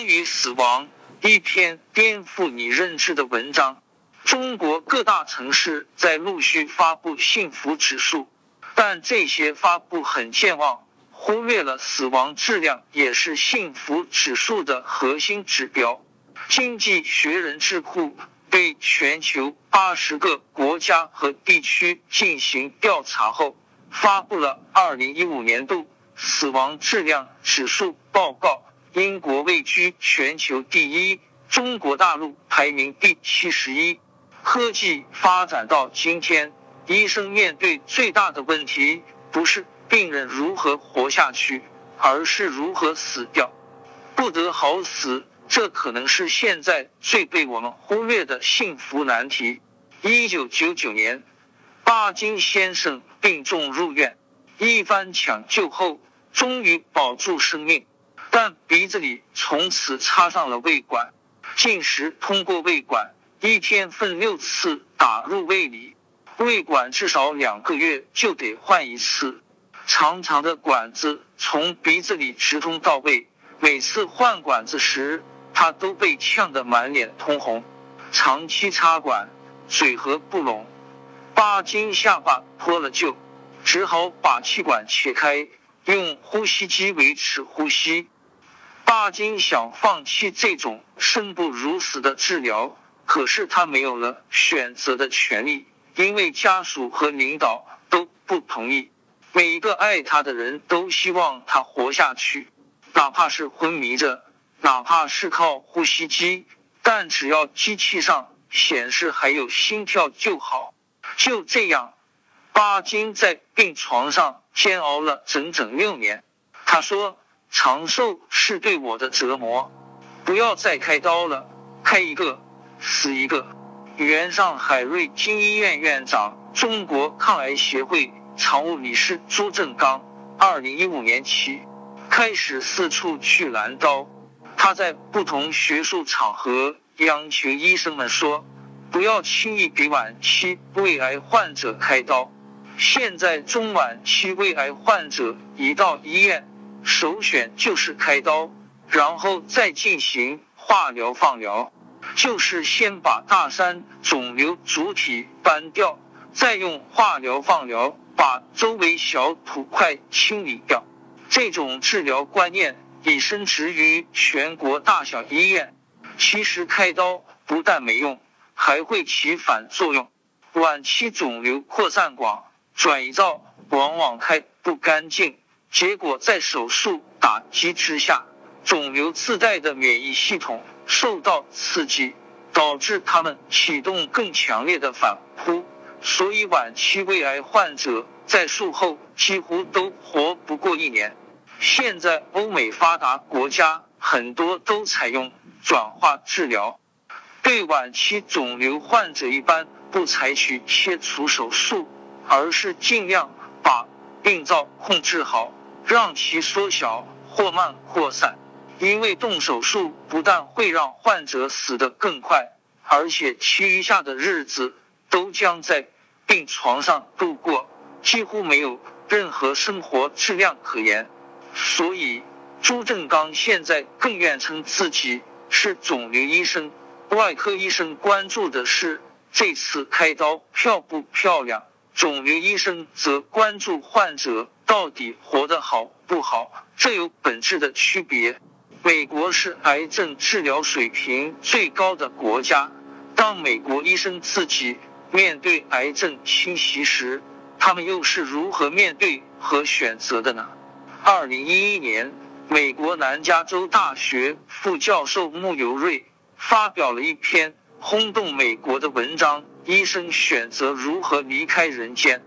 关于死亡，一篇颠覆你认知的文章。中国各大城市在陆续发布幸福指数，但这些发布很健忘，忽略了死亡质量也是幸福指数的核心指标。经济学人智库对全球八十个国家和地区进行调查后，发布了二零一五年度死亡质量指数报告。英国位居全球第一，中国大陆排名第七十一。科技发展到今天，医生面对最大的问题不是病人如何活下去，而是如何死掉。不得好死，这可能是现在最被我们忽略的幸福难题。一九九九年，巴金先生病重入院，一番抢救后，终于保住生命。但鼻子里从此插上了胃管，进食通过胃管，一天分六次打入胃里，胃管至少两个月就得换一次。长长的管子从鼻子里直通到胃，每次换管子时，他都被呛得满脸通红。长期插管，嘴合不拢，八斤下巴脱了臼，只好把气管切开，用呼吸机维持呼吸。巴金想放弃这种生不如死的治疗，可是他没有了选择的权利，因为家属和领导都不同意。每一个爱他的人都希望他活下去，哪怕是昏迷着，哪怕是靠呼吸机，但只要机器上显示还有心跳就好。就这样，巴金在病床上煎熬了整整六年。他说。长寿是对我的折磨，不要再开刀了，开一个死一个。原上海瑞金医院院长、中国抗癌协会常务理事朱正刚，二零一五年起开始四处去拦刀。他在不同学术场合央求医生们说，不要轻易给晚期胃癌患者开刀。现在中晚期胃癌患者一到医院。首选就是开刀，然后再进行化疗、放疗，就是先把大山肿瘤主体搬掉，再用化疗、放疗把周围小土块清理掉。这种治疗观念已深植于全国大小医院。其实开刀不但没用，还会起反作用。晚期肿瘤扩散广，转移灶往往开不干净。结果在手术打击之下，肿瘤自带的免疫系统受到刺激，导致他们启动更强烈的反扑，所以晚期胃癌患者在术后几乎都活不过一年。现在欧美发达国家很多都采用转化治疗，对晚期肿瘤患者一般不采取切除手术，而是尽量把病灶控制好。让其缩小或慢扩散，因为动手术不但会让患者死得更快，而且其余下的日子都将在病床上度过，几乎没有任何生活质量可言。所以，朱正刚现在更愿称自己是肿瘤医生。外科医生关注的是这次开刀漂不漂亮，肿瘤医生则关注患者。到底活得好不好，这有本质的区别。美国是癌症治疗水平最高的国家，当美国医生自己面对癌症侵袭时，他们又是如何面对和选择的呢？二零一一年，美国南加州大学副教授穆尤瑞发表了一篇轰动美国的文章：医生选择如何离开人间。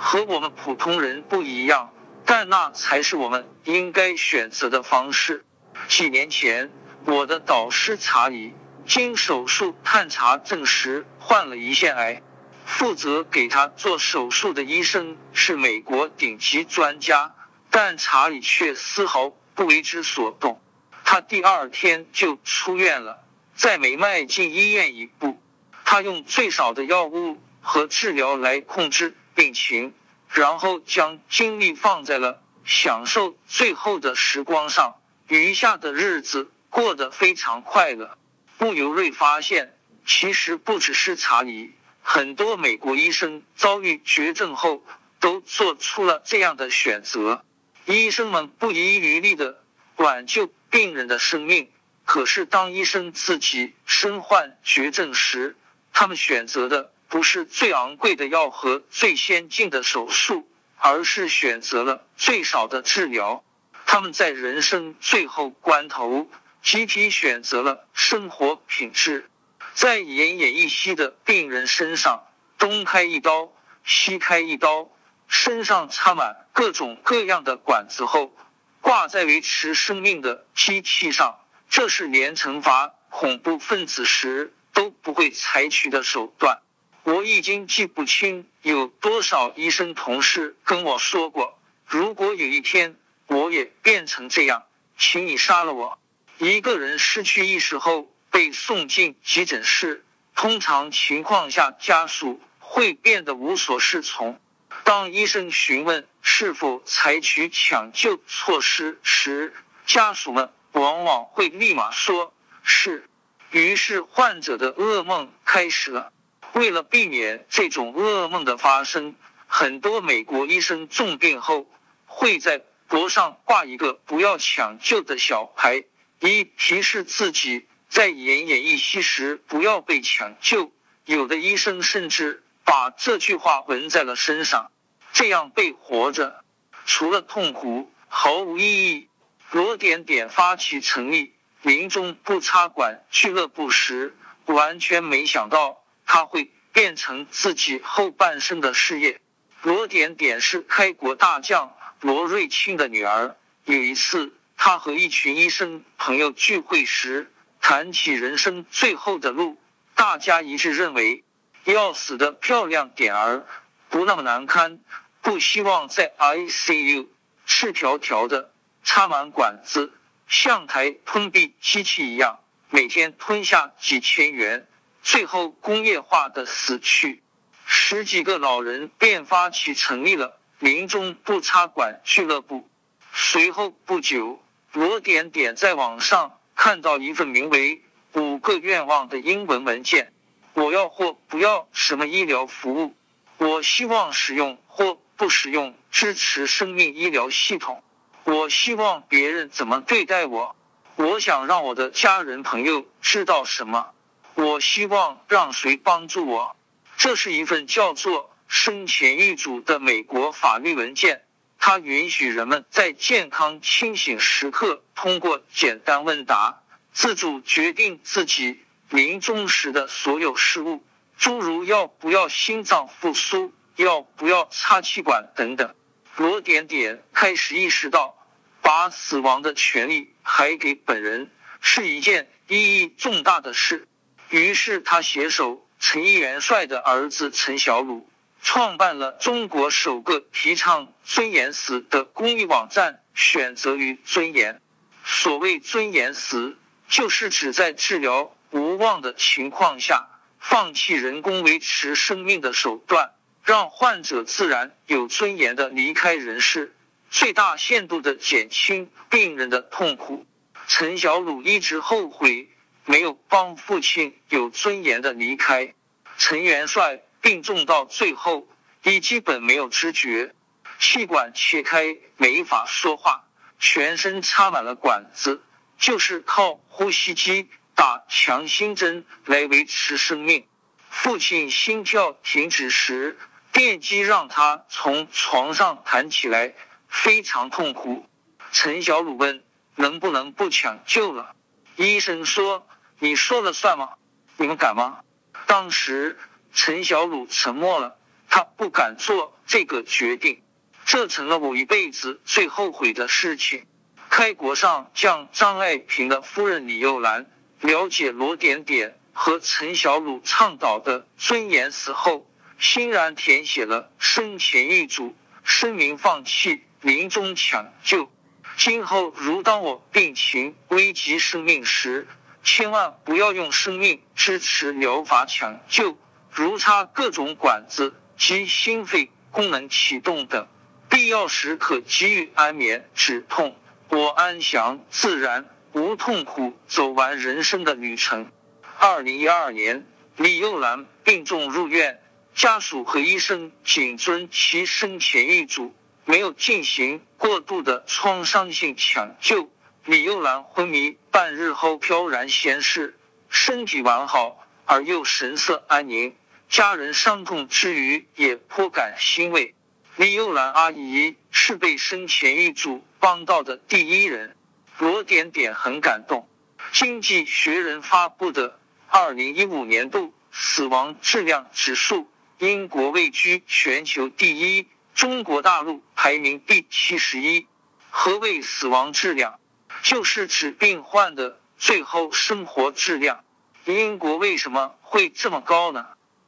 和我们普通人不一样，但那才是我们应该选择的方式。几年前，我的导师查理经手术探查证实患了胰腺癌，负责给他做手术的医生是美国顶级专家，但查理却丝毫不为之所动。他第二天就出院了，在没迈进医院一步，他用最少的药物和治疗来控制。病情，然后将精力放在了享受最后的时光上，余下的日子过得非常快乐。穆尤瑞发现，其实不只是查理，很多美国医生遭遇绝症后都做出了这样的选择。医生们不遗余力的挽救病人的生命，可是当医生自己身患绝症时，他们选择的不是最昂贵的药和最先进的手术，而是选择了最少的治疗。他们在人生最后关头。集体选择了生活品质，在奄奄一息的病人身上东开一刀西开一刀，身上插满各种各样的管子后，挂在维持生命的机器上。这是连惩罚恐怖分子时都不会采取的手段。我已经记不清有多少医生同事跟我说过，如果有一天我也变成这样，请你杀了我。一个人失去意识后被送进急诊室，通常情况下家属会变得无所适从。当医生询问是否采取抢救措施时，家属们往往会立马说是。于是患者的噩梦开始了。为了避免这种噩梦的发生，很多美国医生重病后会在脖上挂一个“不要抢救”的小牌。一提示自己在奄奄一息时不要被抢救。有的医生甚至把这句话纹在了身上，这样被活着除了痛苦毫无意义。罗点点发起成立临终不插管俱乐部时，完全没想到他会变成自己后半生的事业。罗点点是开国大将罗瑞卿的女儿。有一次。他和一群医生朋友聚会时，谈起人生最后的路，大家一致认为要死的漂亮点儿，不那么难堪，不希望在 ICU 赤条条的插满管子，像台吞闭机器一样，每天吞下几千元，最后工业化的死去。十几个老人便发起成立了临终不插管俱乐部。随后不久。罗点点在网上看到一份名为“五个愿望”的英文文件。我要或不要什么医疗服务？我希望使用或不使用支持生命医疗系统。我希望别人怎么对待我？我想让我的家人朋友知道什么？我希望让谁帮助我？这是一份叫做“生前预嘱”的美国法律文件。它允许人们在健康清醒时刻，通过简单问答，自主决定自己临终时的所有事务，诸如要不要心脏复苏，要不要插气管等等。罗点点开始意识到，把死亡的权利还给本人是一件意义重大的事。于是他携手陈毅元帅的儿子陈小鲁。创办了中国首个提倡尊严死的公益网站“选择与尊严”。所谓尊严死，就是指在治疗无望的情况下，放弃人工维持生命的手段，让患者自然有尊严的离开人世，最大限度的减轻病人的痛苦。陈小鲁一直后悔没有帮父亲有尊严的离开。陈元帅。病重到最后，已基本没有知觉，气管切开，没法说话，全身插满了管子，就是靠呼吸机打强心针来维持生命。父亲心跳停止时，电击让他从床上弹起来，非常痛苦。陈小鲁问：“能不能不抢救了？”医生说：“你说了算吗？你们敢吗？”当时。陈小鲁沉默了，他不敢做这个决定，这成了我一辈子最后悔的事情。开国上将张爱萍的夫人李幼兰了解罗点点和陈小鲁倡导的尊严死后，欣然填写了生前预嘱，声明放弃临终抢救。今后如当我病情危及生命时，千万不要用生命支持疗法抢救。如插各种管子及心肺功能启动等，必要时可给予安眠止痛。我安详自然无痛苦走完人生的旅程。二零一二年，李幼兰病重入院，家属和医生谨遵其生前遗嘱，没有进行过度的创伤性抢救。李幼兰昏迷半日后飘然仙逝，身体完好而又神色安宁。家人伤痛之余也颇感欣慰。李幼兰阿姨是被生前遗嘱帮到的第一人。罗点点很感动。经济学人发布的二零一五年度死亡质量指数，英国位居全球第一，中国大陆排名第七十一。何谓死亡质量？就是指病患的最后生活质量。英国为什么会这么高呢？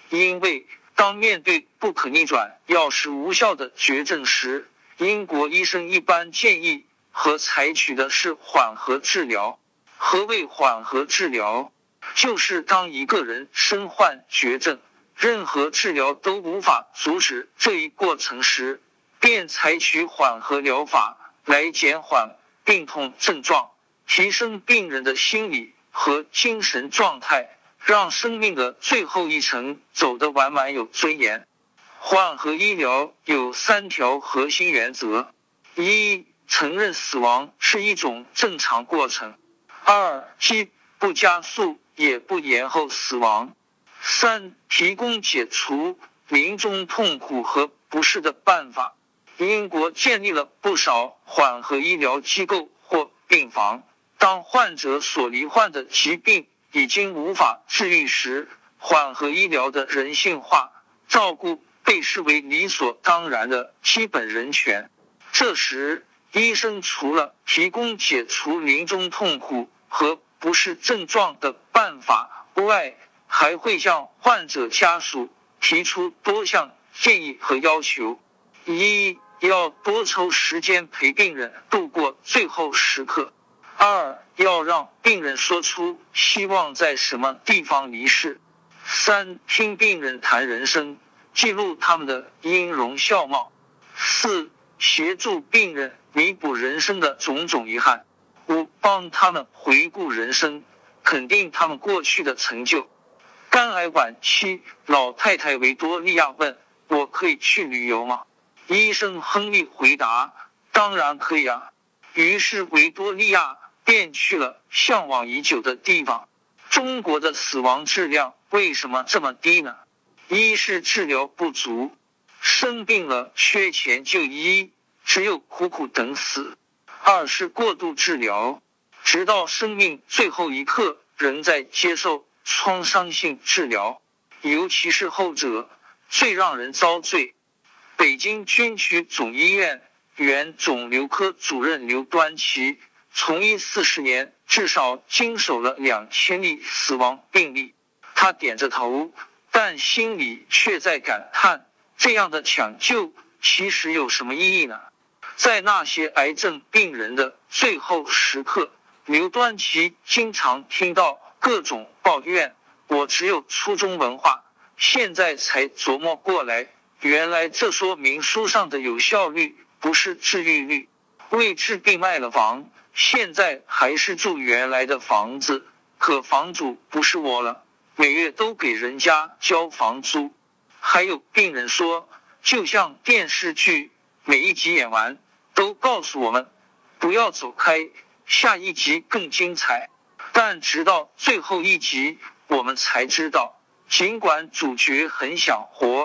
因为当面对不可逆转、药食无效的绝症时，英国医生一般建议。和采取的是缓和治疗。何谓缓和治疗？就是当一个人身患绝症，任何治疗都无法阻止这一过程时，便采取缓和疗法来减缓病痛症状，提升病人的心理和精神状态，让生命的最后一程走得完满有尊严。缓和医疗有三条核心原则：一。承认死亡是一种正常过程。二，既不加速也不延后死亡。三，提供解除临终痛苦和不适的办法。英国建立了不少缓和医疗机构或病房。当患者所罹患的疾病已经无法治愈时，缓和医疗的人性化照顾被视为理所当然的基本人权。这时。医生除了提供解除临终痛苦和不适症状的办法外，还会向患者家属提出多项建议和要求：一要多抽时间陪病人度过最后时刻；二要让病人说出希望在什么地方离世；三听病人谈人生，记录他们的音容笑貌；四协助病人。弥补人生的种种遗憾，五帮他们回顾人生，肯定他们过去的成就。肝癌晚期老太太维多利亚问：“我可以去旅游吗？”医生亨利回答：“当然可以啊。”于是维多利亚便去了向往已久的地方。中国的死亡质量为什么这么低呢？一是治疗不足，生病了缺钱就医。只有苦苦等死。二是过度治疗，直到生命最后一刻仍在接受创伤性治疗，尤其是后者最让人遭罪。北京军区总医院原肿瘤科主任刘端奇，从医四十年，至少经手了两千例死亡病例。他点着头，但心里却在感叹：这样的抢救其实有什么意义呢？在那些癌症病人的最后时刻，刘端奇经常听到各种抱怨。我只有初中文化，现在才琢磨过来，原来这说明书上的有效率不是治愈率。为治病卖了房，现在还是住原来的房子，可房主不是我了，每月都给人家交房租。还有病人说，就像电视剧，每一集演完。都告诉我们不要走开，下一集更精彩。但直到最后一集，我们才知道，尽管主角很想活，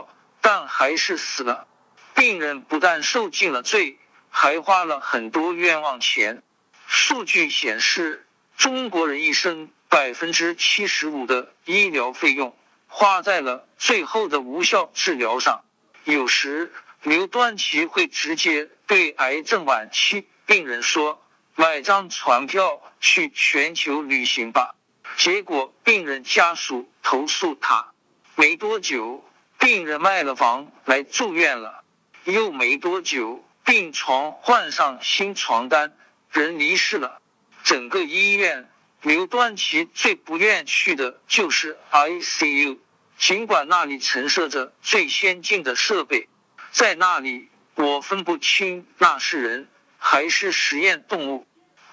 还是死了。病人不但受尽了罪，还花了很多冤枉钱。数据显示，中国人一生百分之七十五的医疗费用花在了最后的无效治疗上。有时。刘端奇会直接对癌症晚期病人说：“买张船票去全球旅行吧。”结果病人家属投诉他。没多久，病人卖了房来住院了。又没多久，病床换上新床单，人离世了。整个医院，刘端奇最不愿去的就是 ICU，尽管那里陈设着最先进的设备。在那里，我分不清那是人还是实验动物。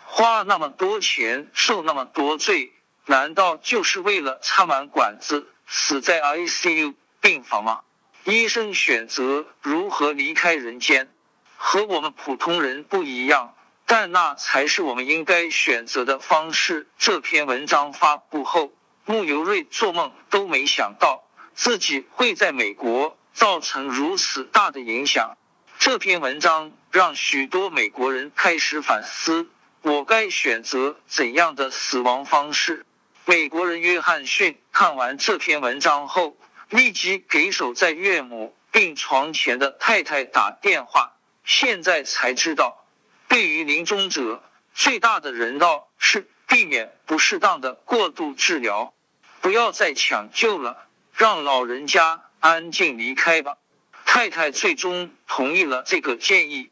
花那么多钱，受那么多罪，难道就是为了插满管子，死在 ICU 病房吗？医生选择如何离开人间，和我们普通人不一样，但那才是我们应该选择的方式。这篇文章发布后，穆尤瑞做梦都没想到自己会在美国造成如此大的影响。这篇文章让许多美国人开始反思：我该选择怎样的死亡方式？美国人约翰逊看完这篇文章后。立即给守在岳母病床前的太太打电话。现在才知道，对于临终者最大的人道是避免不适当的过度治疗，不要再抢救了，让老人家安静离开吧。太太最终同意了这个建议。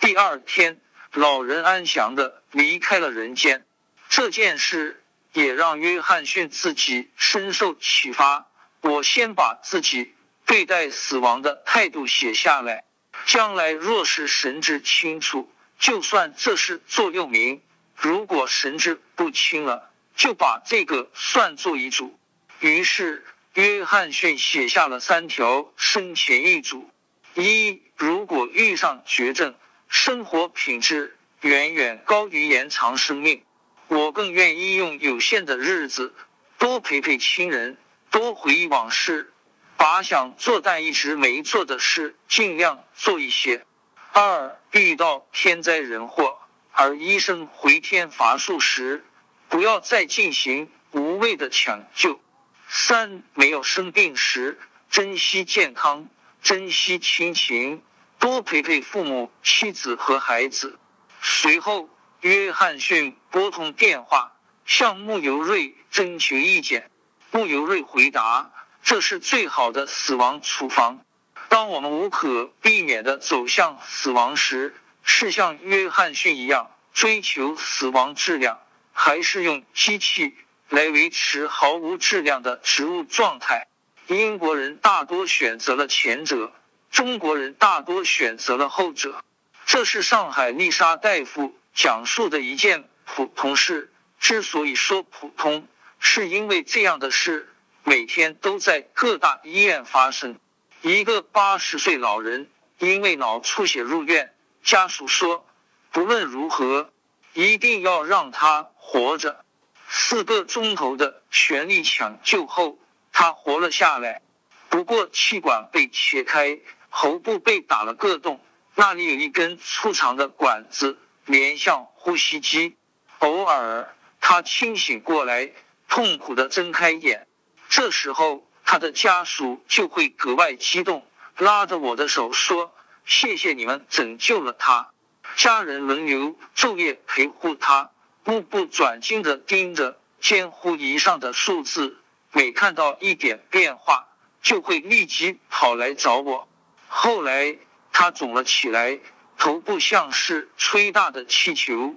第二天，老人安详的离开了人间。这件事也让约翰逊自己深受启发。我先把自己对待死亡的态度写下来，将来若是神志清楚，就算这是座右铭；如果神志不清了，就把这个算作遗嘱。于是，约翰逊写下了三条生前遗嘱：一，如果遇上绝症，生活品质远远高于延长生命，我更愿意用有限的日子多陪陪亲人。多回忆往事，把想做但一直没做的事尽量做一些。二，遇到天灾人祸而医生回天乏术时，不要再进行无谓的抢救。三，没有生病时，珍惜健康，珍惜亲情，多陪陪父母、妻子和孩子。随后，约翰逊拨通电话，向穆尤瑞征求意见。穆尤瑞回答：“这是最好的死亡处方。当我们无可避免的走向死亡时，是像约翰逊一样追求死亡质量，还是用机器来维持毫无质量的植物状态？英国人大多选择了前者，中国人大多选择了后者。这是上海丽莎大夫讲述的一件普通事。之所以说普通。”是因为这样的事每天都在各大医院发生。一个八十岁老人因为脑出血入院，家属说不论如何一定要让他活着。四个钟头的全力抢救后，他活了下来。不过气管被切开，喉部被打了个洞，那里有一根粗长的管子连向呼吸机。偶尔他清醒过来。痛苦的睁开眼，这时候他的家属就会格外激动，拉着我的手说：“谢谢你们拯救了他。”家人轮流昼夜陪护他，目不转睛的盯着监护仪上的数字，每看到一点变化，就会立即跑来找我。后来他肿了起来，头部像是吹大的气球，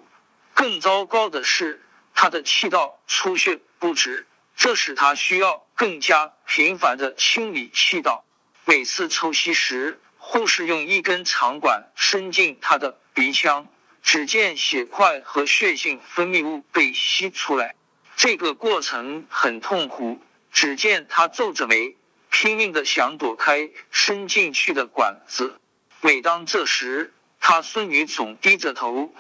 更糟糕的是，他的气道出血。不止，这使他需要更加频繁的清理气道。每次抽吸时，护士用一根长管伸进他的鼻腔，只见血块和血性分泌物被吸出来。这个过程很痛苦。只见他皱着眉，拼命的想躲开伸进去的管子。每当这时，他孙女总低着头，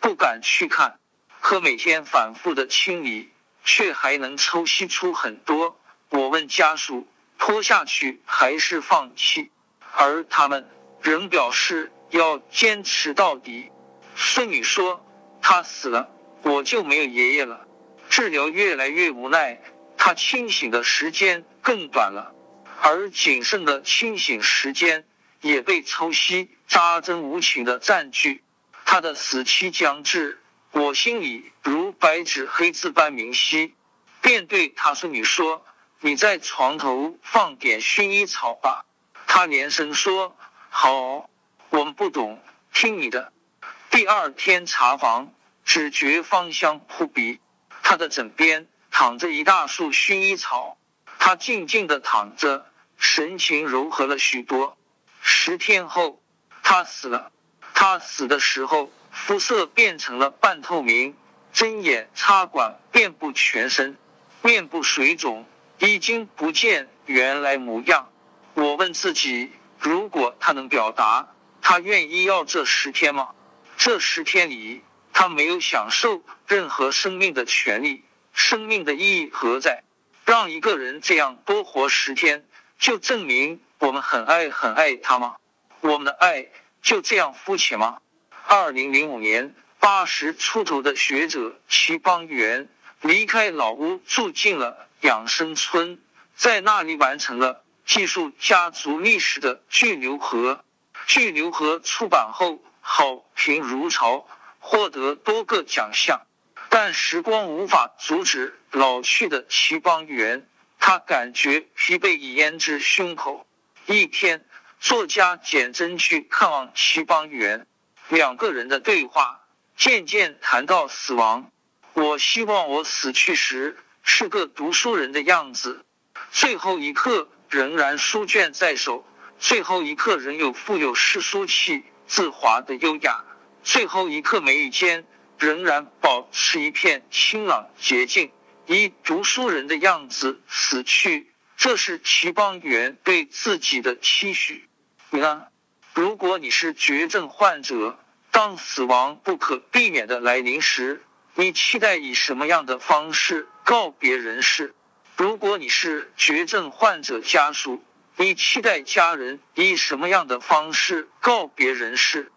不敢去看。可每天反复的清理。却还能抽吸出很多。我问家属拖下去还是放弃，而他们仍表示要坚持到底。孙女说：“他死了，我就没有爷爷了。”治疗越来越无奈，他清醒的时间更短了，而仅剩的清醒时间也被抽吸扎针无情的占据。他的死期将至。我心里如白纸黑字般明晰，便对他孙女说：“你在床头放点薰衣草吧。”他连声说：“好。”我们不懂，听你的。第二天查房，只觉芳香扑鼻。他的枕边躺着一大束薰衣草，他静静的躺着，神情柔和了许多。十天后，他死了。他死的时候。肤色变成了半透明，针眼插管遍布全身，面部水肿，已经不见原来模样。我问自己，如果他能表达，他愿意要这十天吗？这十天里，他没有享受任何生命的权利，生命的意义何在？让一个人这样多活十天，就证明我们很爱很爱他吗？我们的爱就这样肤浅吗？二零零五年，八十出头的学者齐邦媛离开老屋，住进了养生村，在那里完成了记述家族历史的《巨牛河》。《巨牛河》出版后，好评如潮，获得多个奖项。但时光无法阻止老去的齐邦媛，他感觉疲惫已淹至胸口。一天，作家简真去看望齐邦媛。两个人的对话渐渐谈到死亡。我希望我死去时是个读书人的样子，最后一刻仍然书卷在手，最后一刻仍有富有诗书气自华的优雅，最后一刻眉宇间仍然保持一片清朗洁净，以读书人的样子死去。这是齐邦媛对自己的期许。你呢？如果你是绝症患者，当死亡不可避免的来临时，你期待以什么样的方式告别人世？如果你是绝症患者家属，你期待家人以什么样的方式告别人世？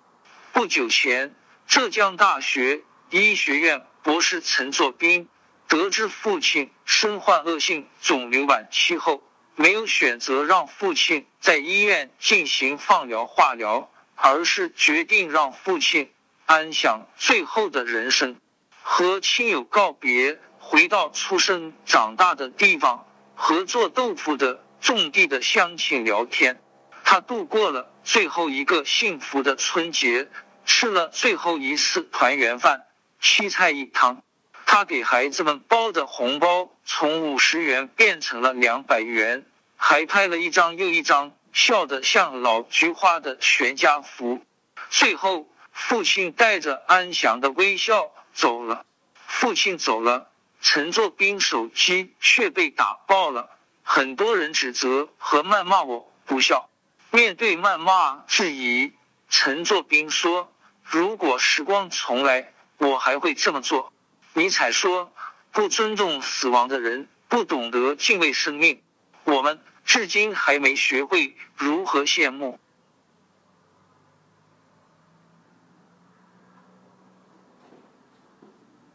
不久前，浙江大学医学院博士陈作斌得知父亲身患恶性肿瘤晚期后。没有选择让父亲在医院进行放疗、化疗，而是决定让父亲安享最后的人生，和亲友告别，回到出生长大的地方，和做豆腐的种地的乡亲聊天。他度过了最后一个幸福的春节，吃了最后一次团圆饭，七菜一汤。他给孩子们包的红包从五十元变成了两百元，还拍了一张又一张笑得像老菊花的全家福。最后，父亲带着安详的微笑走了。父亲走了，陈作斌手机却被打爆了。很多人指责和谩骂我不孝。面对谩骂质疑，陈作斌说：“如果时光重来，我还会这么做。”尼采说：“不尊重死亡的人，不懂得敬畏生命。我们至今还没学会如何羡慕。”